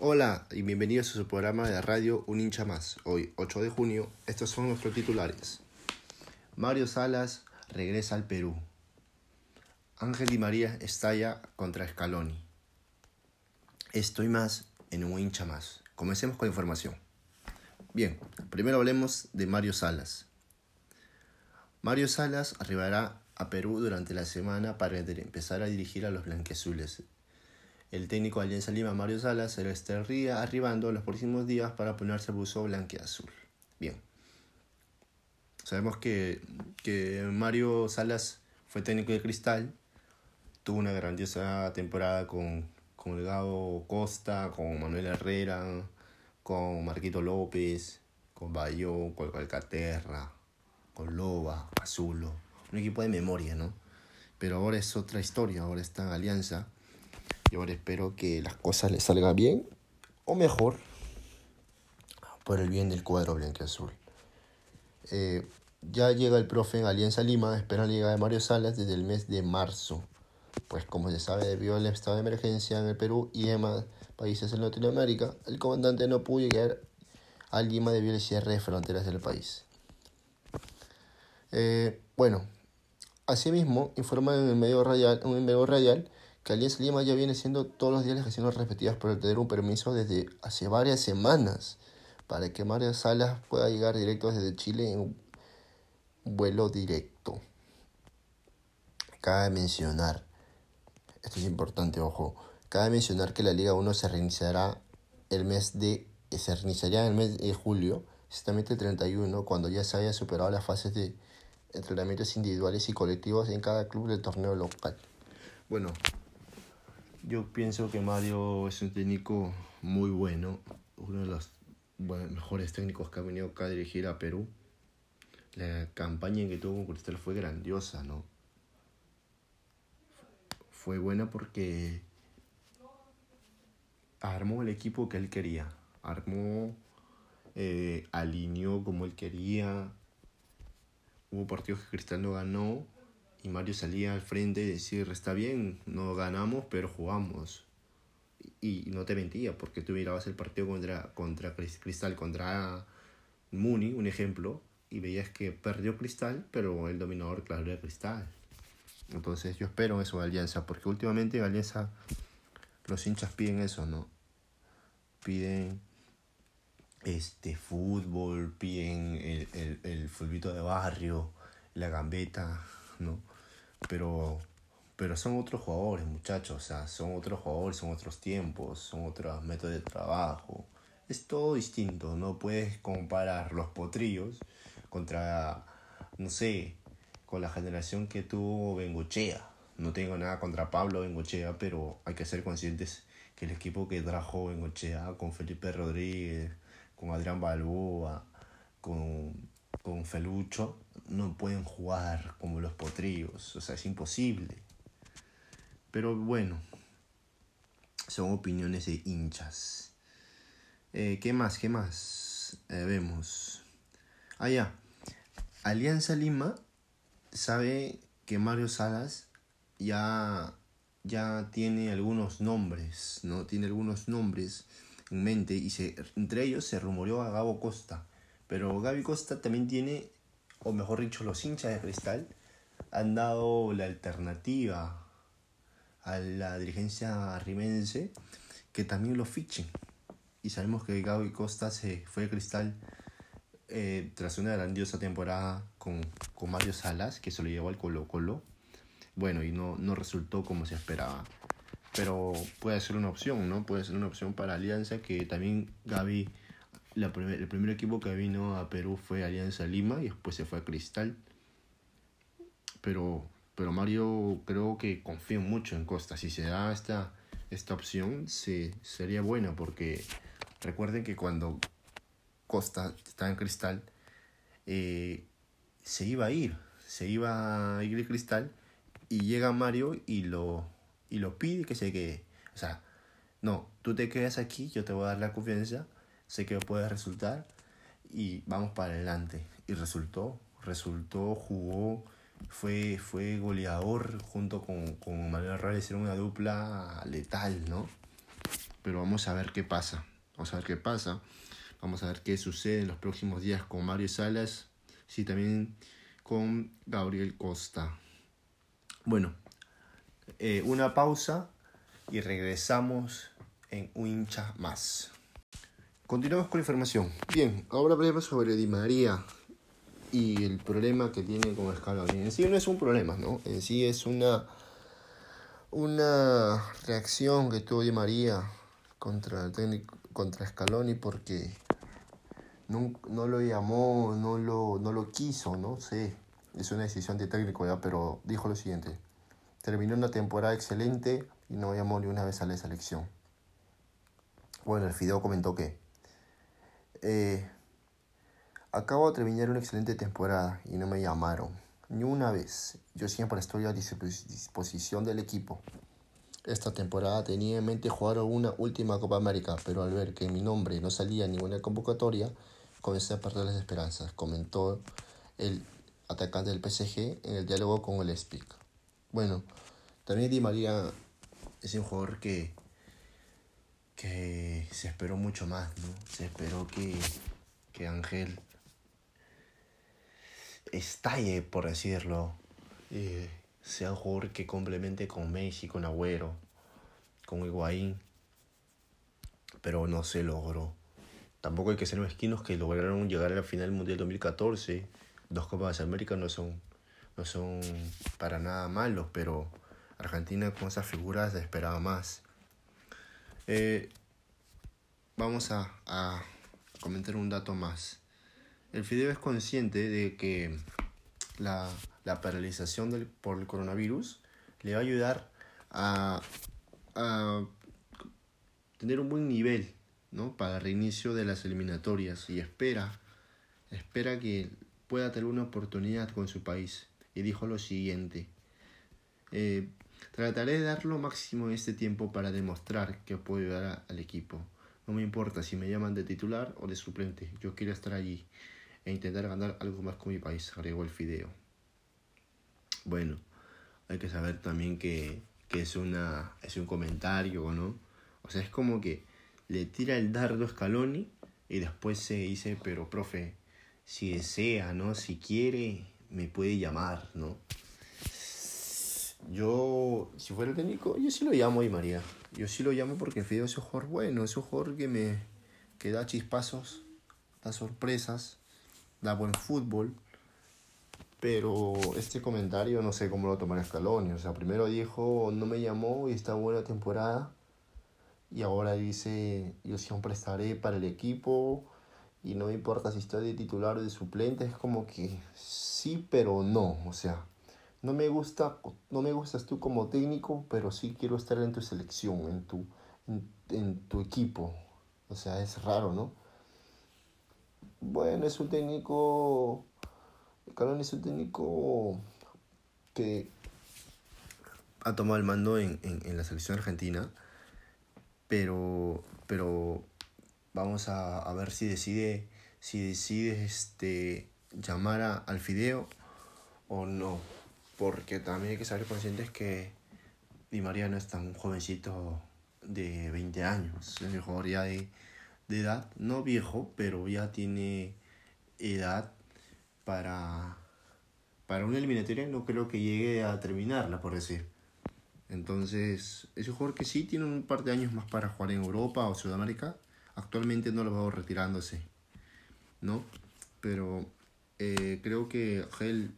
Hola y bienvenidos a su programa de radio Un hincha más. Hoy, 8 de junio, estos son nuestros titulares. Mario Salas regresa al Perú. Ángel Di María estalla contra Scaloni. Estoy más en un hincha más. Comencemos con la información. Bien, primero hablemos de Mario Salas. Mario Salas arribará a Perú durante la semana para empezar a dirigir a los blanqueazules el técnico de Alianza Lima, Mario Salas, se estaría arribando los próximos días para ponerse el buzo blanqueazul. Bien. Sabemos que, que Mario Salas fue técnico de Cristal, tuvo una grandiosa temporada con, con el Gabo Costa, con Manuel Herrera, con Marquito López, con Bayo, con Calcaterra, con Loba, Azulo. Un equipo de memoria, ¿no? Pero ahora es otra historia, ahora está Alianza y ahora espero que las cosas le salgan bien o mejor por el bien del cuadro blanco-azul. Eh, ya llega el profe en Alianza Lima, espera la llegada de Mario Salas desde el mes de marzo. Pues como se sabe, debido al estado de emergencia en el Perú y demás países en Latinoamérica, el comandante no pudo llegar a Lima debido al cierre de fronteras del país. Eh, bueno, asimismo, informa en el medio radial, en el medio radial Alianza Lima ya viene siendo todos los días las gestiones repetidas por tener un permiso desde hace varias semanas para que Mario Salas pueda llegar directo desde Chile en vuelo directo. Cabe mencionar, esto es importante, ojo, cabe mencionar que la Liga 1 se reiniciará el mes de se reiniciaría en el mes de julio, exactamente el 31, cuando ya se haya superado las fases de entrenamientos individuales y colectivos en cada club del torneo local. Bueno, yo pienso que Mario es un técnico muy bueno, uno de los mejores técnicos que ha venido acá a dirigir a Perú. La campaña que tuvo con Cristal fue grandiosa, ¿no? Fue buena porque armó el equipo que él quería, armó, eh, alineó como él quería. Hubo partidos que Cristal no ganó y Mario salía al frente y decir, está bien, no ganamos, pero jugamos. Y, no te mentía, porque tú mirabas el partido contra, contra Cristal, contra Muni, un ejemplo, y veías que perdió Cristal, pero el dominador, claro, era Cristal. Entonces yo espero eso de Alianza, porque últimamente en Alianza los hinchas piden eso, ¿no? Piden este fútbol, piden el, el, el fulbito de barrio, la gambeta, ¿no? Pero, pero son otros jugadores, muchachos, o sea, son otros jugadores, son otros tiempos, son otros métodos de trabajo. Es todo distinto, no puedes comparar los potrillos contra, no sé, con la generación que tuvo Bengochea. No tengo nada contra Pablo Bengochea, pero hay que ser conscientes que el equipo que trajo Bengochea, con Felipe Rodríguez, con Adrián Balboa, con, con Felucho, no pueden jugar como los potrillos, o sea, es imposible. Pero bueno, son opiniones de hinchas. Eh, ¿Qué más? ¿Qué más? Eh, vemos. Ah, ya. Alianza Lima sabe que Mario Salas ya, ya tiene algunos nombres, ¿no? Tiene algunos nombres en mente y se, entre ellos se rumoreó a Gabo Costa. Pero Gaby Costa también tiene o mejor dicho, los hinchas de Cristal, han dado la alternativa a la dirigencia rimense que también lo fichen. Y sabemos que Gaby Costa se fue de Cristal eh, tras una grandiosa temporada con, con Mario Salas, que se lo llevó al Colo Colo. Bueno, y no, no resultó como se esperaba. Pero puede ser una opción, ¿no? Puede ser una opción para Alianza que también Gaby la el primer equipo que vino a Perú fue Alianza Lima y después se fue a Cristal. Pero, pero Mario creo que confía mucho en Costa. Si se da esta, esta opción, se, sería buena porque recuerden que cuando Costa estaba en Cristal, eh, se iba a ir, se iba a ir de Cristal y llega Mario y lo, y lo pide que se quede. O sea, no, tú te quedas aquí, yo te voy a dar la confianza sé que puede resultar y vamos para adelante. Y resultó, resultó, jugó, fue, fue goleador junto con, con Manuel Herrera, hicieron una dupla letal, ¿no? pero vamos a ver qué pasa. Vamos a ver qué pasa. Vamos a ver qué sucede en los próximos días con Mario Salas. Sí, también con Gabriel Costa. Bueno, eh, una pausa y regresamos en un hincha más. Continuamos con la información. Bien, ahora hablemos sobre Di María y el problema que tiene con Scaloni. En sí no es un problema, ¿no? En sí es una, una reacción que tuvo Di María contra el técnico, contra Scaloni porque no, no lo llamó, no lo, no lo quiso, no sé. Es una decisión de técnico ya, pero dijo lo siguiente. Terminó una temporada excelente y no llamó ni una vez a la selección. Bueno, el Fideo comentó que eh, acabo de terminar una excelente temporada y no me llamaron ni una vez. Yo siempre estoy a disposición del equipo. Esta temporada tenía en mente jugar una última Copa América, pero al ver que mi nombre no salía en ninguna convocatoria, comencé a perder las esperanzas, comentó el atacante del PSG en el diálogo con el Speak. Bueno, también Di María es un jugador que, que se esperó mucho más, ¿no? Se esperó que, que Ángel estalle, por decirlo. Eh, sea un jugador que complemente con Messi, con Agüero, con Higuaín, pero no se logró. Tampoco hay que ser mezquinos que lograron llegar a la final Mundial 2014. Dos Copas de América no son, no son para nada malos, pero Argentina con esas figuras esperaba más. Eh, vamos a, comentar un dato más. El Fideo es consciente de que la la paralización por el coronavirus le va a ayudar a, a tener un buen nivel ¿no? para el reinicio de las eliminatorias y espera, espera que pueda tener una oportunidad con su país. Y dijo lo siguiente, eh, trataré de dar lo máximo en este tiempo para demostrar que puedo ayudar al equipo. No me importa si me llaman de titular o de suplente, yo quiero estar allí e intentar ganar algo más con mi país, agregó el Fideo. Bueno, hay que saber también que, es, una, es un comentario, ¿no? O sea, es como que le tira el dardo a Scaloni y después se dice, pero profe, si desea, ¿no? Si quiere, me puede llamar, ¿no? Yo, si fuera el técnico, yo sí lo llamo y María. Yo sí lo llamo porque Fideo es un jugador bueno, es un jugador que me que da chispazos, da sorpresas, da buen fútbol. Pero este comentario no sé cómo lo tomará Scaloni. O sea, primero dijo, no me llamó y está buena temporada. Y ahora dice, yo siempre estaré para el equipo y no me importa si estoy de titular o de suplente. Es como que sí, pero no. O sea, no me gusta, no me gustas tú como técnico, pero sí quiero estar en tu selección, en tu, en, en tu equipo. O sea, es raro, ¿no? Bueno, es un técnico Calón es un técnico que ha tomado el mando en, en, la selección argentina, pero, pero vamos a, a, ver si decide, si decide este, llamar a, al Fideo o no, porque también hay que ser conscientes que Di María no es tan jovencito de 20 años, es un jugador ya de, de edad, no viejo, pero ya tiene edad para, para una eliminatoria no creo que llegue a terminarla, por decir. Entonces, es un jugador que sí tiene un par de años más para jugar en Europa o Sudamérica. Actualmente no lo veo retirándose, ¿no? Pero eh, creo que Gel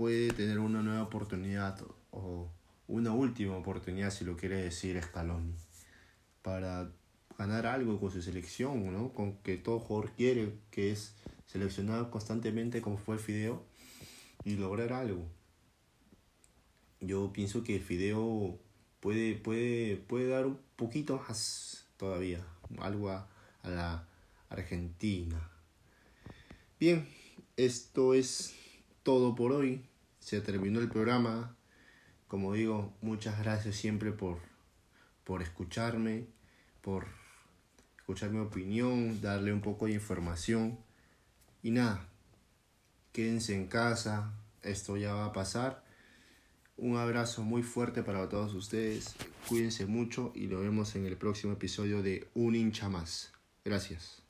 puede tener una nueva oportunidad o una última oportunidad, si lo quiere decir Scaloni, para ganar algo con su selección, ¿no? Con que todo jugador quiere, que es seleccionar constantemente como fue el Fideo y lograr algo. Yo pienso que el Fideo puede, puede, puede dar un poquito más todavía, algo a la Argentina. Bien, esto es todo por hoy. Se terminó el programa. Como digo, muchas gracias siempre por, por escucharme, por escuchar mi opinión, darle un poco de información. Y nada, quédense en casa, esto ya va a pasar. Un abrazo muy fuerte para todos ustedes. Cuídense mucho y nos vemos en el próximo episodio de Un hincha más. Gracias.